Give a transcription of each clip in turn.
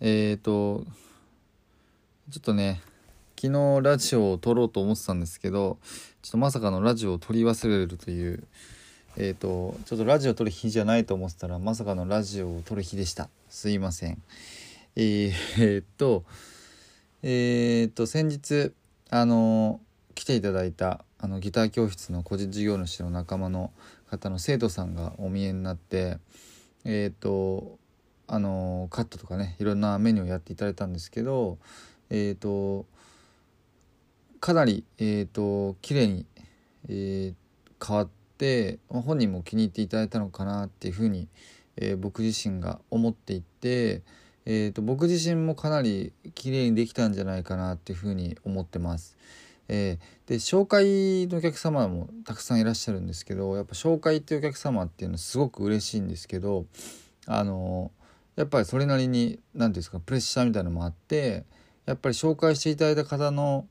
えっ、ー、と、ちょっとね、昨日ラジオを撮ろうと思ってたんですけど、ちょっとまさかのラジオを撮り忘れるという、えっ、ー、と、ちょっとラジオ撮る日じゃないと思ってたら、まさかのラジオを撮る日でした。すいません。えー、えー、っと、えー、っと、先日、あの、来ていただいた、あの、ギター教室の個人事業主の仲間の方の生徒さんがお見えになって、えっ、とあのカットとかねいろんなメニューをやっていただいたんですけどえっ、ー、とかなりえっ、ー、と綺麗に、えー、変わって本人も気に入っていただいたのかなっていうふうに、えー、僕自身が思っていて、えーと、僕自身もかなり綺麗にできたんじゃないかなっていうふうに思ってます。えー、で紹介のお客様もたくさんいらっしゃるんですけどやっぱ紹介っていうお客様っていうのはすごく嬉しいんですけどあのやっぱりそれなりに何て言うんですかプレッシャーみたいなのもあってやっぱり紹介していただいた方の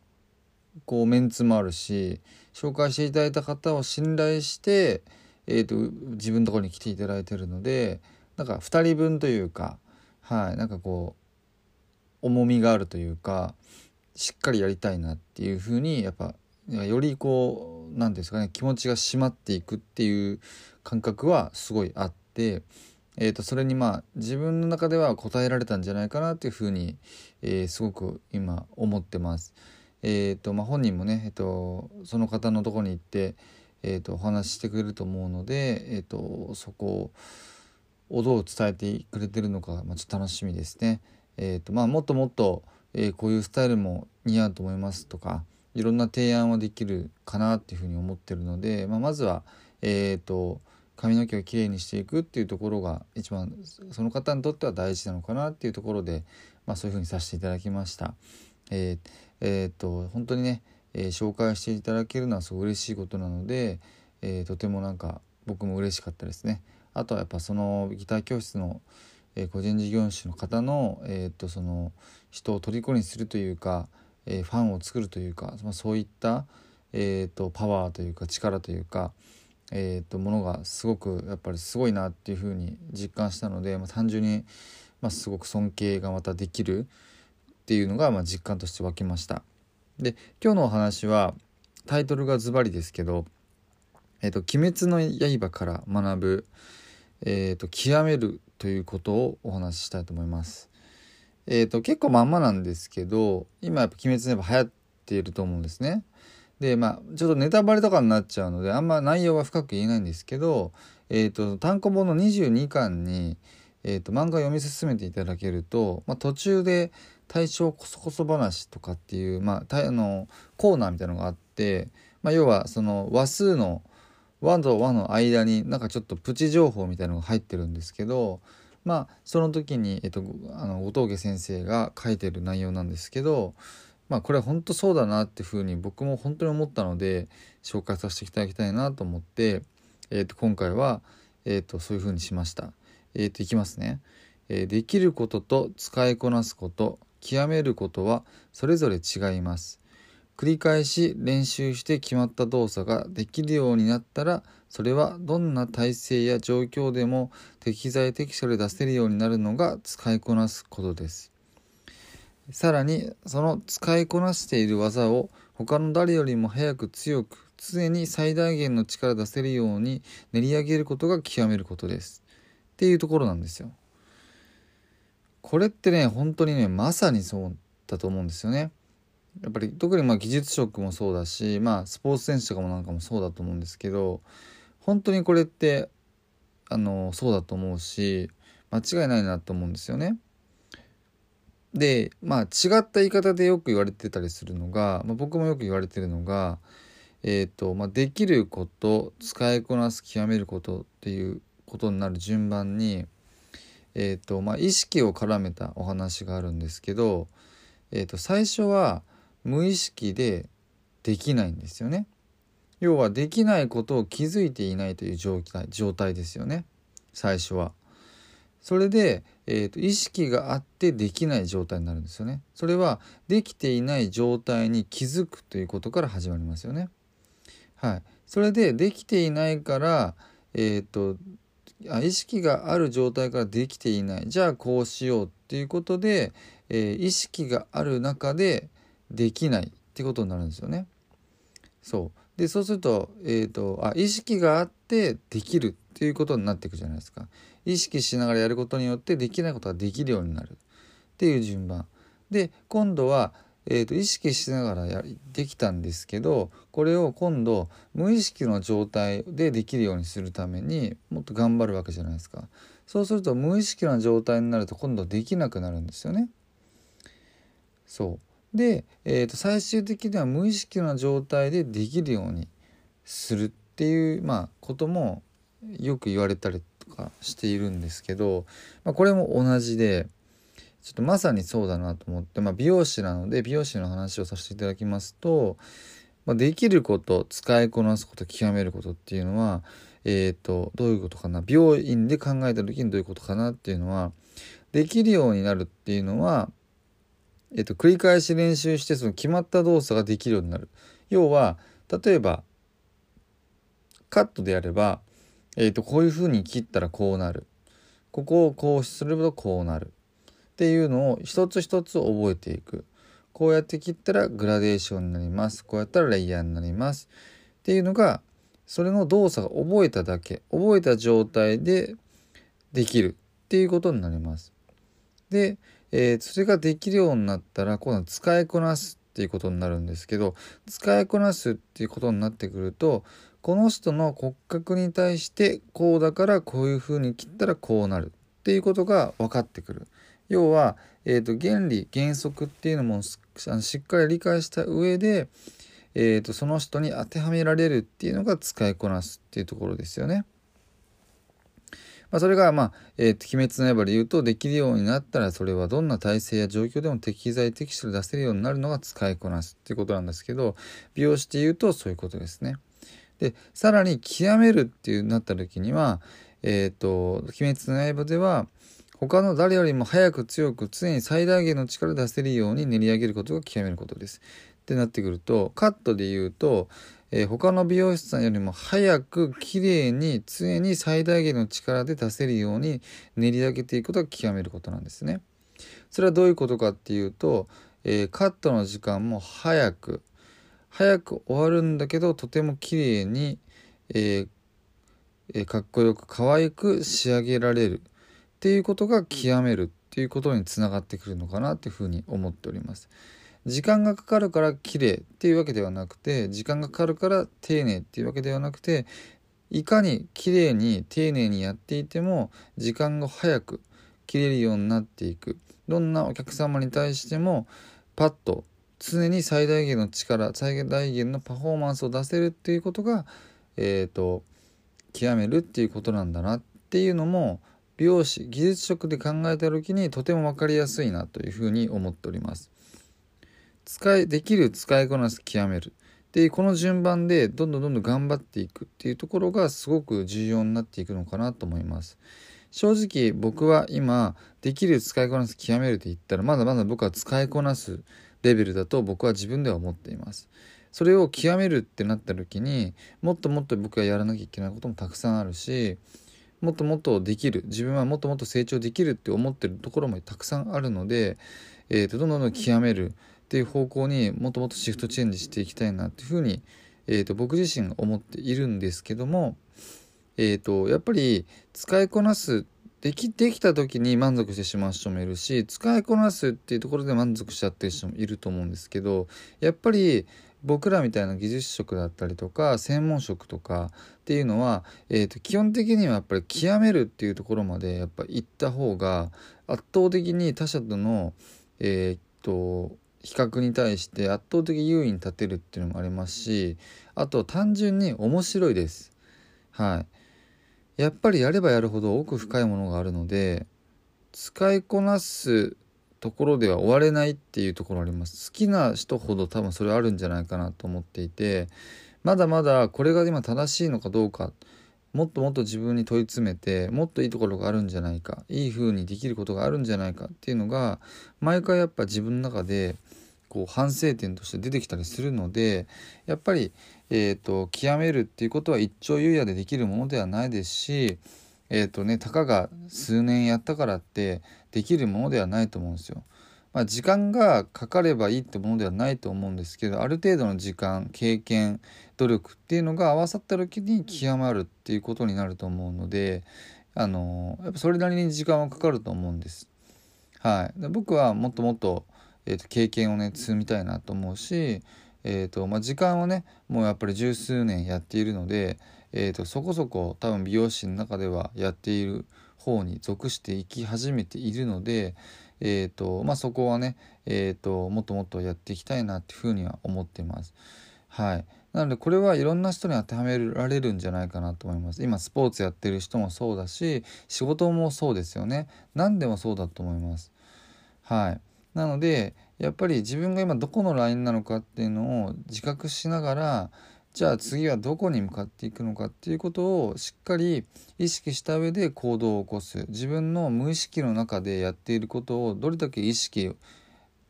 こうメンツもあるし紹介していただいた方を信頼して、えーと、自分のところに来ていただいてるのでなんか2人分というかはいなんかこう重みがあるというかしっかりやりたいなっていうふうにやっぱよりこう何ですかね気持ちが締まっていくっていう感覚はすごいあって、えー、とそれにまあ自分の中では応えられたんじゃないかなっていうふうに、えー、すごく今思ってます。えーとまあ、本人もね、えーと、その方のとこに行って、えーと、お話ししてくれると思うので、えーと、そこをどう伝えてくれてるのか、まあ、ちょっと楽しみですね。えーとまあ、もっともっとえー、こういうスタイルも似合うと思いますとかいろんな提案はできるかなっていうふうに思ってるので、まあ、まずは、えーと、髪の毛をきれいにしていくっていうところが一番その方にとっては大事なのかなっていうところで、まあ、そういうふうにさせていただきました。えーえーと、本当にね、えー、紹介していただけるのはすごい嬉しいことなので、えー、とてもなんか僕も嬉しかったですね。あとはやっぱそのギター教室のえ個人事業主の方の,、えー、とその人を虜にするというか、えファンを作るというか、まあ、そういった、えー、とパワーというか力というか、えー、とものがすごくやっぱりすごいなっていうふうに実感したので、まあ、単純に、まあ、すごく尊敬がまたできるっていうのが、まあ、実感として湧きました。で今日のお話はタイトルがズバリですけど「えーと、鬼滅の刃から学ぶ」えーと「極めるということをお話ししたいと思います。えっ、ー、と結構まんまなんですけど今やっぱ「鬼滅の刃」流行っていると思うんですね。でまあちょっとネタバレとかになっちゃうのであんま内容は深く言えないんですけど、えーと、単行本の22巻に、えーと、漫画を読み進めていただけると、まあ、途中で大正こそこそ話とかっていう、まあ、あのコーナーみたいなのがあって、まあ、要はその話数の「和と和の間になんかちょっとプチ情報みたいなのが入ってるんですけどまあその時に、えっと、あの後藤家先生が書いてる内容なんですけどまあこれは本当そうだなっていうふうに僕も本当に思ったので紹介させていただきたいなと思って、えっと、今回は、えっと、そういうふうにしました。えっといきますね。えできることと使いこなすこと極めることはそれぞれ違います。繰り返し練習して決まった動作ができるようになったらそれはどんな体勢や状況でも適材適所で出せるようになるのが使いこなすことですさらにその使いこなしている技を他の誰よりも早く強く常に最大限の力出せるように練り上げることが極めることです。っていうところなんですよ。これってね本当にねまさにそうだと思うんですよね。やっぱり特にまあ技術職もそうだし、まあ、スポーツ選手とかもなんかもそうだと思うんですけど本当にこれってあのそうだと思うし間違いないなと思うんですよね。でまあ違った言い方でよく言われてたりするのが、まあ、僕もよく言われてるのが、えーとまあ、できること使いこなす極めることっていうことになる順番に、えーとまあ、意識を絡めたお話があるんですけど、えー、と最初は無意識でできないんですよね。要はできないことを気づいていないという状態状態ですよね最初は。それで、えーと、意識があってできない状態になるんですよね。それはできていない状態に気づくということから始まりますよね。はい、それでできていないから、えーと、あ意識がある状態からできていないじゃあこうしようっていうことで、えー、意識がある中でできないってことになるんですよね。そうでそうすると,、えーと、あ意識があってできるっていうことになっていくじゃないですか。意識しながらやることによってできないことができるようになる。っていう順番。で今度は、えーと、意識しながらやできたんですけどこれを今度無意識の状態でできるようにするためにもっと頑張るわけじゃないですか。そうすると無意識な状態になると今度できなくなるんですよね。そう。で、えーと最終的には無意識な状態でできるようにするっていうまあこともよく言われたりとかしているんですけど、まあ、これも同じでちょっとまさにそうだなと思って、まあ、美容師なので美容師の話をさせていただきますと、まあ、できること使いこなすこと極めることっていうのはえっ、ー、とどういうことかな病院で考えた時にどういうことかなっていうのはできるようになるっていうのは、えーと、繰り返し練習してその決まった動作ができるようになる。要は例えばカットでやればえー、とこういうふうに切ったらこうなる。ここをこうするとこうなる。っていうのを一つ一つ覚えていく。こうやって切ったらグラデーションになります。こうやったらレイヤーになります。っていうのがそれの動作が覚えただけ。覚えた状態でできる。っていうことになります。で、えー、それができるようになったら今度は使いこなすっていうことになるんですけど使いこなすっていうことになってくるとこの人の骨格に対してこうだからこういう風に切ったらこうなるっていうことが分かってくる。要は、えーと、原理原則っていうのもしっかり理解した上で、えーと、その人に当てはめられるっていうのが使いこなすっていうところですよね。まあ、それが、まあえー、鬼滅の刃で言うとできるようになったらそれはどんな体勢や状況でも適材適所で出せるようになるのが使いこなすっていうことなんですけど美容師で言うとそういうことですね。でさらに極めるっていうなった時にはえっ、ー、と「鬼滅の刃」では他の誰よりも早く強く常に最大限の力を出せるように練り上げることが極めることです。ってなってくるとカットで言うと、えー、他の美容師さんよりも早く綺麗に常に最大限の力で出せるように練り上げていくことが極めることなんですね。それはどういうことかっていうと、えー、カットの時間も早く早く終わるんだけどとても綺麗に、えーえー、かっこよく可愛く仕上げられるっていうことが極めるっていうことにつながってくるのかなっていうふうに思っております。時間がかかるから綺麗っていうわけではなくて時間がかかるから丁寧っていうわけではなくていかに綺麗に丁寧にやっていても時間が早く切れるようになっていくどんなお客様に対してもパッと常に最大限の力最大限のパフォーマンスを出せるっていうことがえっ、ー、と極めるっていうことなんだなっていうのも美容師技術職で考えた時にとても分かりやすいなというふうに思っております。使いできる使いこなす極めるでこの順番でどんどんどんどん頑張っていくっていうところがすごく重要になっていくのかなと思います。正直僕は今できる使いこなす極めるって言ったらまだまだ僕は使いこなすレベルだと僕は自分では思っています。それを極めるってなった時にもっともっと僕がやらなきゃいけないこともたくさんあるしもっともっとできる自分はもっともっと成長できるって思ってるところもたくさんあるので、えーと、どんどんどん極めるっていう方向にもっともっとシフトチェンジしていきたいなっていうふうに、えーと、僕自身が思っているんですけども、えーとやっぱり使いこなすできできた時に満足してしまう人もいるし使いこなすっていうところで満足しちゃってる人もいると思うんですけどやっぱり僕らみたいな技術職だったりとか専門職とかっていうのは、えー、と基本的にはやっぱり極めるっていうところまでやっぱ行った方が圧倒的に他者とのえっ、と比較に対して圧倒的優位に立てるっていうのもありますしあと単純に面白いです。はいやっぱりやればやるほど奥深いものがあるので使いこなすところでは終われないっていうところあります好きな人ほど多分それあるんじゃないかなと思っていてまだまだこれが今正しいのかどうかもっともっと自分に問い詰めてもっといいところがあるんじゃないかいい風にできることがあるんじゃないかっていうのが毎回やっぱ自分の中でこう反省点として出てきたりするのでやっぱり、えーと、極めるっていうことは一朝一夜でできるものではないですしえっ、ー、とねたかが数年やったからってできるものではないと思うんですよ。まあ、時間がかかればいいってものではないと思うんですけどある程度の時間経験努力っていうのが合わさった時に極まるっていうことになると思うのであのやっぱそれなりに時間はかかると思うんです。はい、で僕はもっともっと,、えーと、経験をね積みたいなと思うし、えーとまあ、時間はねもうやっぱり十数年やっているので、えーとそこそこ多分美容師の中ではやっている方に属していき始めているので、えーとまあ、そこはね、えーと、もっともっとやっていきたいなっていうふうには思っています。はい、なのでこれはいろんな人に当てはめられるんじゃないかなと思います。今スポーツやってる人もそうだし仕事もそうですよね。何でもそうだと思います。はい、なのでやっぱり自分が今どこのラインなのかっていうのを自覚しながらじゃあ次はどこに向かっていくのかっていうことをしっかり意識した上で行動を起こす自分の無意識の中でやっていることをどれだけ意識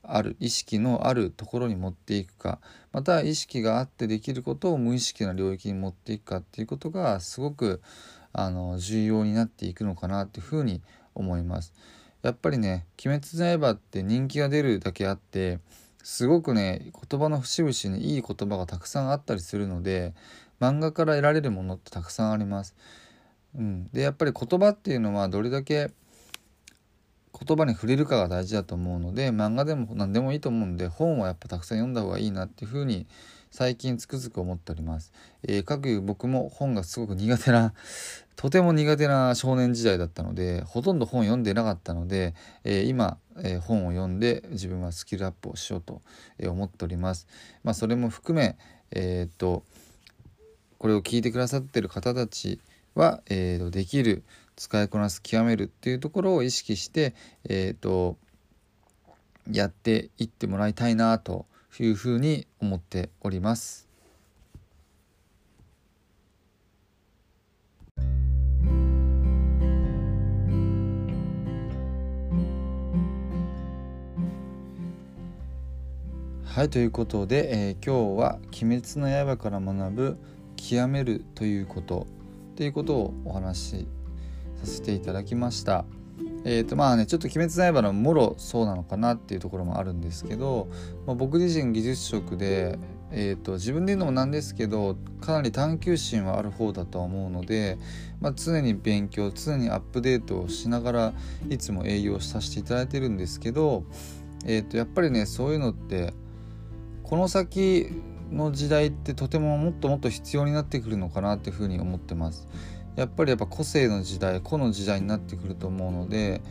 ある意識のあるところに持っていくかまた意識があってできることを無意識な領域に持っていくかっていうことがすごくあの重要になっていくのかなっていうふうに思います。やっぱりね「鬼滅の刃」って人気が出るだけあってすごくね言葉の節々にいい言葉がたくさんあったりするので漫画から得られるものってたくさんあります。うん、でやっぱり言葉っていうのはどれだけ言葉に触れるかが大事だと思うので漫画でも何でもいいと思うんで本はやっぱたくさん読んだ方がいいなっていうふうに最近つくづく思っております。えー、かくいう僕も本がすごく苦手なとても苦手な少年時代だったのでほとんど本読んでなかったので、えー、今、えー、本を読んで自分はスキルアップをしようと思っております。まあ、それも含め、えー、っとこれを聞いてくださってる方たちは、えー、とできる使いこなす極めるっていうところを意識して、えー、とやっていってもらいたいなというふうに思っております。はいということで、えー、今日は「鬼滅の刃」から学ぶ「極める」ということっていうことをお話しさせていただきました。えーとまあね、ちょっと「鬼滅の刃」のもろそうなのかなっていうところもあるんですけど、まあ、僕自身技術職で、えーと、自分で言うのもなんですけどかなり探求心はある方だとは思うので、まあ、常に勉強常にアップデートをしながらいつも営業させていただいてるんですけど、えーと、やっぱりねそういうのってこの先の時代ってとてももっともっと必要になってくるのかなっていうふうに思ってます。やっぱりやっぱ個性の時代個の時代になってくると思うので、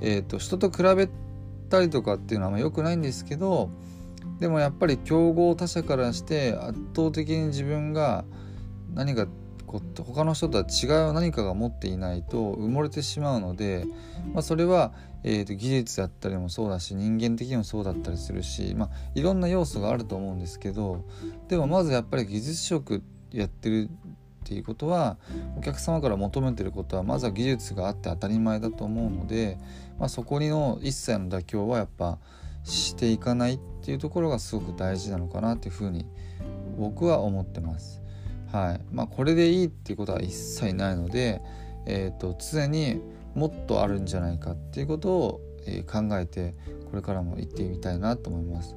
えーと、人と比べたりとかっていうのはあんま良くないんですけどでもやっぱり競合他者からして圧倒的に自分が何か他の人とは違う何かが持っていないと埋もれてしまうので、まあ、それは、えーと技術だったりもそうだし人間的にもそうだったりするし、まあ、いろんな要素があると思うんですけどでもまずやっぱり技術職やってるっていうことはお客様から求めてることはまずは技術があって当たり前だと思うので、まあ、そこにの一切の妥協はやっぱしていかないっていうところがすごく大事なのかなっていうふうに僕は思ってます。はいまあ、これでいいっていうことは一切ないので、えーと、常にもっとあるんじゃないかっていうことを、えー、考えてこれからも行ってみたいなと思います。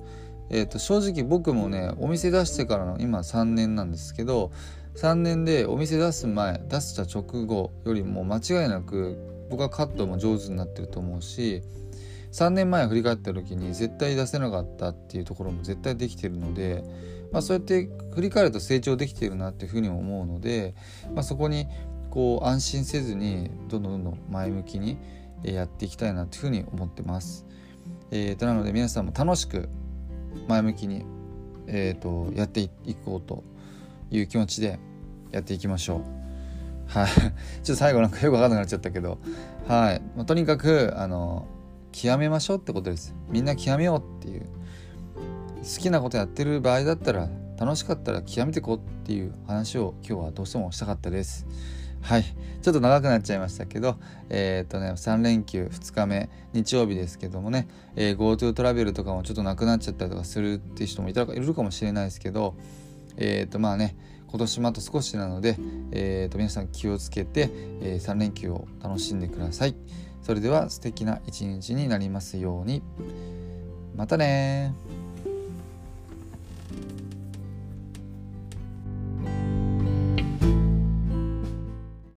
えーと正直僕もねお店出してからの今3年なんですけど3年でお店出す前出した直後よりも間違いなく僕はカットも上手になってると思うし3年前振り返った時に絶対出せなかったっていうところも絶対できてるので、まあ、そうやって振り返ると成長できてるなっていうふうに思うので、まあ、そこにこう安心せずにどんどんどんどん前向きにやっていきたいなというふうに思ってます。えー、となので皆さんも楽しく前向きに、えーとやっていこうという気持ちでやっていきましょう。はい ちょっと最後なんかよくわかんなくなっちゃったけどはい、まあ、とにかくあの極めましょうってことです。みんな極めようっていう。好きなことやってる場合だったら楽しかったら極めていこうっていう話を今日はどうしてもしたかったです。はい。ちょっと長くなっちゃいましたけどえっ、とね3連休2日目日曜日ですけどもね、えー、GoTo トラベルとかもちょっとなくなっちゃったりとかするっていう人もいたいるかもしれないですけどえっ、とまあね今年もあと少しなので、えー、と皆さん気をつけて、えー、3連休を楽しんでください。それでは素敵な一日になりますように。またね